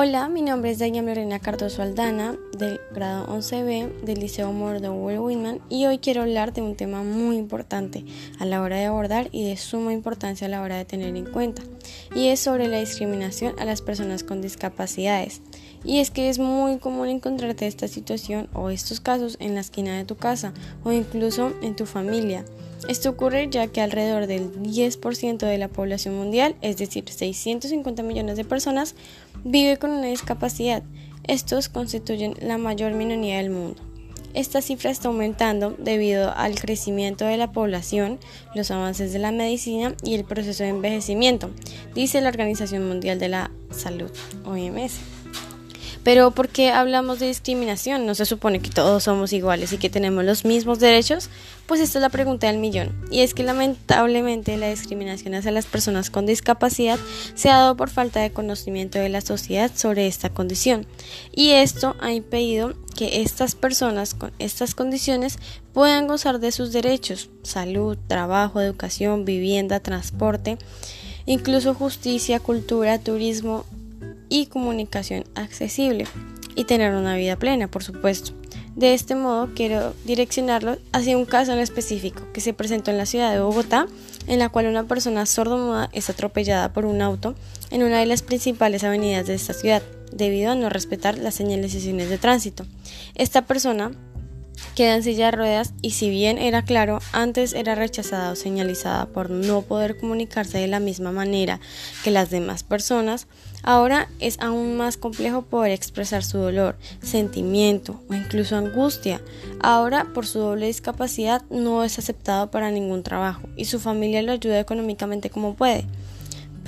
Hola, mi nombre es Dayana Lorena Cardoso Aldana, del grado 11B del Liceo Will Whitman, y hoy quiero hablar de un tema muy importante a la hora de abordar y de suma importancia a la hora de tener en cuenta, y es sobre la discriminación a las personas con discapacidades. Y es que es muy común encontrarte esta situación o estos casos en la esquina de tu casa o incluso en tu familia. Esto ocurre ya que alrededor del 10% de la población mundial, es decir, 650 millones de personas, vive con una discapacidad. Estos constituyen la mayor minoría del mundo. Esta cifra está aumentando debido al crecimiento de la población, los avances de la medicina y el proceso de envejecimiento, dice la Organización Mundial de la Salud, OMS. Pero ¿por qué hablamos de discriminación? ¿No se supone que todos somos iguales y que tenemos los mismos derechos? Pues esta es la pregunta del millón. Y es que lamentablemente la discriminación hacia las personas con discapacidad se ha dado por falta de conocimiento de la sociedad sobre esta condición. Y esto ha impedido que estas personas con estas condiciones puedan gozar de sus derechos, salud, trabajo, educación, vivienda, transporte, incluso justicia, cultura, turismo, y comunicación accesible y tener una vida plena, por supuesto. De este modo quiero direccionarlo hacia un caso en específico que se presentó en la ciudad de Bogotá, en la cual una persona sordomuda es atropellada por un auto en una de las principales avenidas de esta ciudad, debido a no respetar las señalizaciones de tránsito. Esta persona queda en silla de ruedas y si bien era claro, antes era rechazada o señalizada por no poder comunicarse de la misma manera que las demás personas, ahora es aún más complejo poder expresar su dolor, sentimiento o incluso angustia. Ahora, por su doble discapacidad, no es aceptado para ningún trabajo y su familia lo ayuda económicamente como puede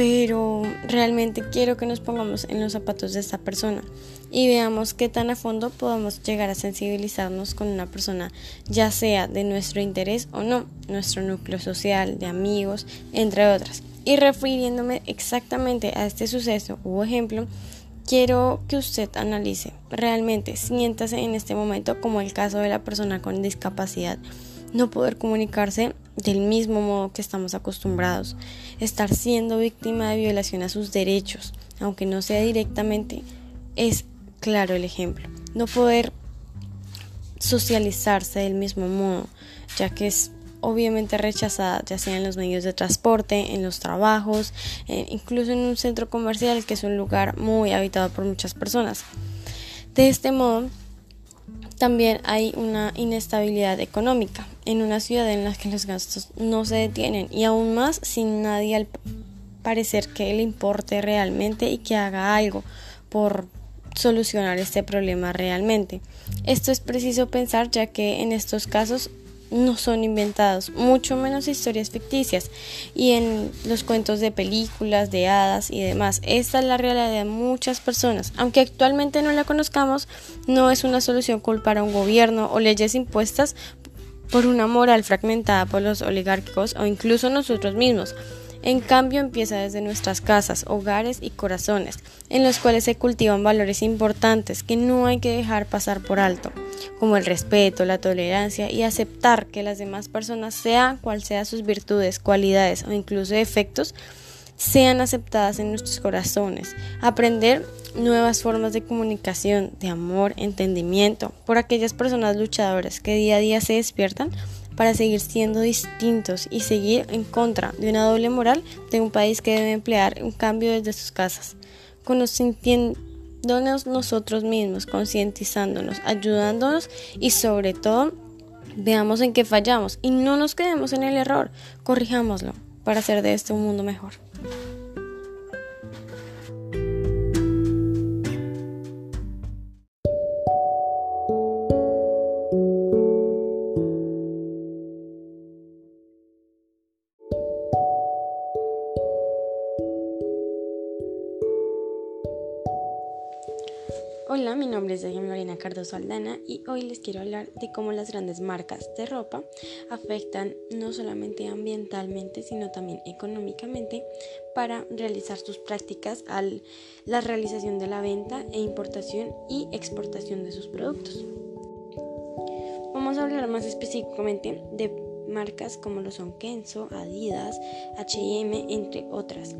pero realmente quiero que nos pongamos en los zapatos de esta persona y veamos qué tan a fondo podemos llegar a sensibilizarnos con una persona, ya sea de nuestro interés o no, nuestro núcleo social, de amigos, entre otras. Y refiriéndome exactamente a este suceso u ejemplo, quiero que usted analice realmente, siéntase en este momento como el caso de la persona con discapacidad no poder comunicarse del mismo modo que estamos acostumbrados, estar siendo víctima de violación a sus derechos, aunque no sea directamente, es claro el ejemplo. No poder socializarse del mismo modo, ya que es obviamente rechazada, ya sea en los medios de transporte, en los trabajos, eh, incluso en un centro comercial que es un lugar muy habitado por muchas personas. De este modo, también hay una inestabilidad económica en una ciudad en la que los gastos no se detienen y aún más sin nadie al parecer que le importe realmente y que haga algo por solucionar este problema realmente. Esto es preciso pensar ya que en estos casos no son inventados, mucho menos historias ficticias y en los cuentos de películas, de hadas y demás. Esta es la realidad de muchas personas. Aunque actualmente no la conozcamos, no es una solución culpar a un gobierno o leyes impuestas por una moral fragmentada por los oligárquicos o incluso nosotros mismos. En cambio, empieza desde nuestras casas, hogares y corazones, en los cuales se cultivan valores importantes que no hay que dejar pasar por alto, como el respeto, la tolerancia y aceptar que las demás personas, sean cual sean sus virtudes, cualidades o incluso defectos, sean aceptadas en nuestros corazones. Aprender nuevas formas de comunicación, de amor, entendimiento, por aquellas personas luchadoras que día a día se despiertan para seguir siendo distintos y seguir en contra de una doble moral de un país que debe emplear un cambio desde sus casas, conociéndonos nosotros mismos, concientizándonos, ayudándonos y sobre todo veamos en qué fallamos y no nos quedemos en el error, corrijámoslo para hacer de este un mundo mejor. Cardoso Aldana y hoy les quiero hablar de cómo las grandes marcas de ropa afectan no solamente ambientalmente, sino también económicamente para realizar sus prácticas a la realización de la venta e importación y exportación de sus productos. Vamos a hablar más específicamente de marcas como lo son Kenzo, Adidas, H&M, entre otras.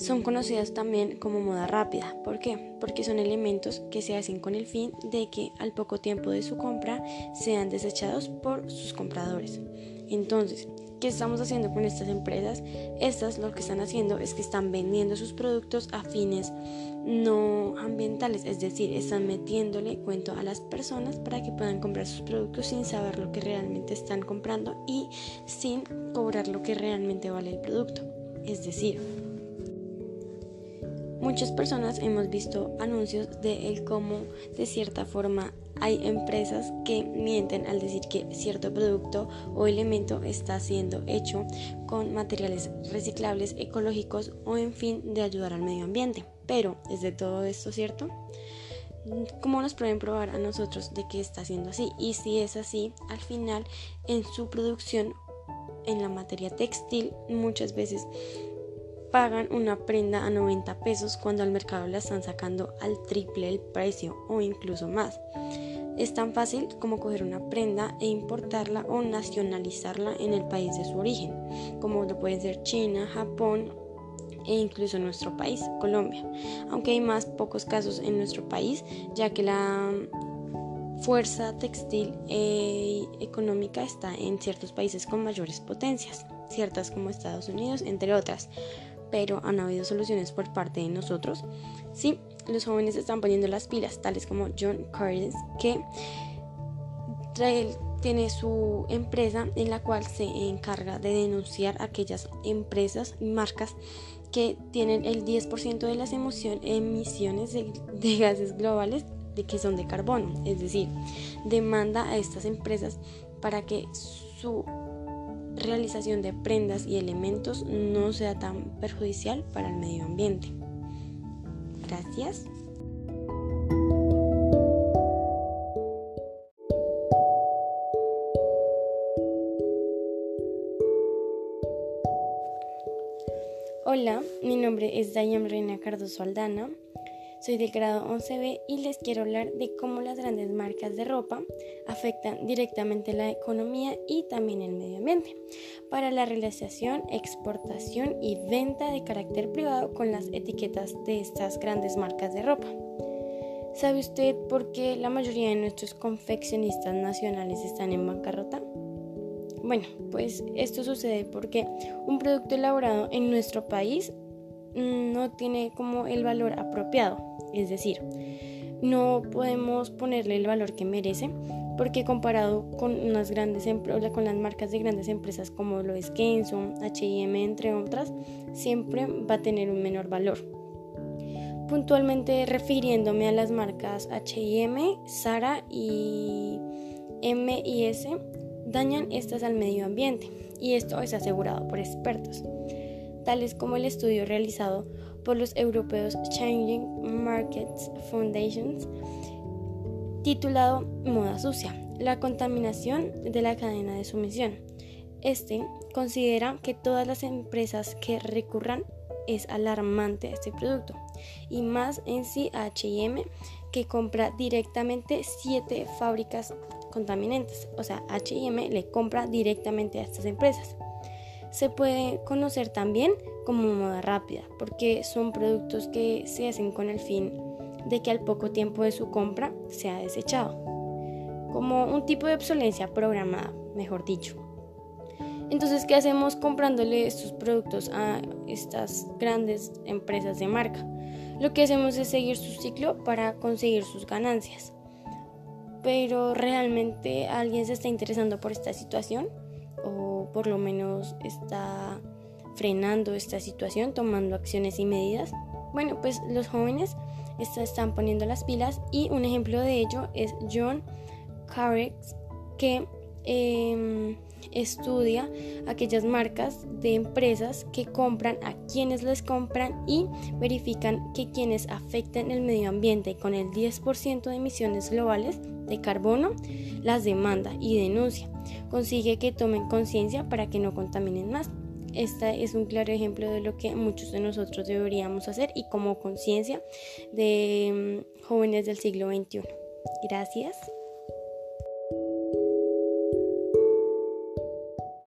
Son conocidas también como moda rápida. ¿Por qué? Porque son elementos que se hacen con el fin de que al poco tiempo de su compra sean desechados por sus compradores. Entonces, ¿qué estamos haciendo con estas empresas? Estas lo que están haciendo es que están vendiendo sus productos a fines no ambientales, es decir, están metiéndole cuento a las personas para que puedan comprar sus productos sin saber lo que realmente están comprando y sin cobrar lo que realmente vale el producto. Es decir, muchas personas hemos visto anuncios de el cómo de cierta forma hay empresas que mienten al decir que cierto producto o elemento está siendo hecho con materiales reciclables, ecológicos o en fin de ayudar al medio ambiente. Pero, ¿es de todo esto cierto? ¿Cómo nos pueden probar a nosotros de que está siendo así? Y si es así, al final en su producción, en la materia textil, muchas veces pagan una prenda a 90 pesos cuando al mercado la están sacando al triple el precio o incluso más. Es tan fácil como coger una prenda e importarla o nacionalizarla en el país de su origen, como lo pueden ser China, Japón e incluso nuestro país, Colombia. Aunque hay más pocos casos en nuestro país, ya que la fuerza textil e económica está en ciertos países con mayores potencias, ciertas como Estados Unidos, entre otras. Pero han habido soluciones por parte de nosotros. Sí, los jóvenes están poniendo las pilas, tales como John Curtis, que tiene su empresa en la cual se encarga de denunciar aquellas empresas y marcas que tienen el 10% de las emisiones de, de gases globales de que son de carbono, es decir, demanda a estas empresas para que su realización de prendas y elementos no sea tan perjudicial para el medio ambiente. Gracias. Hola, mi nombre es Dayan Reina Cardoso Aldana. Soy del grado 11B y les quiero hablar de cómo las grandes marcas de ropa afectan directamente la economía y también el medio ambiente para la realización, exportación y venta de carácter privado con las etiquetas de estas grandes marcas de ropa. ¿Sabe usted por qué la mayoría de nuestros confeccionistas nacionales están en bancarrota? Bueno, pues esto sucede porque un producto elaborado en nuestro país no tiene como el valor apropiado, es decir, no podemos ponerle el valor que merece porque comparado con grandes con las marcas de grandes empresas como lo es Kenzo, H&M entre otras, siempre va a tener un menor valor. Puntualmente refiriéndome a las marcas H&M, Zara y M&S, dañan estas al medio ambiente y esto es asegurado por expertos tales como el estudio realizado por los europeos Changing Markets Foundations titulado Moda Sucia, la contaminación de la cadena de sumisión. Este considera que todas las empresas que recurran es alarmante a este producto y más en sí H&M que compra directamente siete fábricas contaminantes, o sea, H&M le compra directamente a estas empresas se puede conocer también como moda rápida, porque son productos que se hacen con el fin de que al poco tiempo de su compra sea desechado, como un tipo de obsolencia programada, mejor dicho. Entonces, ¿qué hacemos comprándole estos productos a estas grandes empresas de marca? Lo que hacemos es seguir su ciclo para conseguir sus ganancias. Pero realmente alguien se está interesando por esta situación por lo menos está frenando esta situación, tomando acciones y medidas. Bueno, pues los jóvenes están poniendo las pilas y un ejemplo de ello es John Carrex que em, estudia aquellas marcas de empresas que compran a quienes les compran y verifican que quienes afecten el medio ambiente con el 10% de emisiones globales de carbono las demanda y denuncia. Consigue que tomen conciencia para que no contaminen más. Este es un claro ejemplo de lo que muchos de nosotros deberíamos hacer y como conciencia de mm, jóvenes del siglo XXI. Gracias.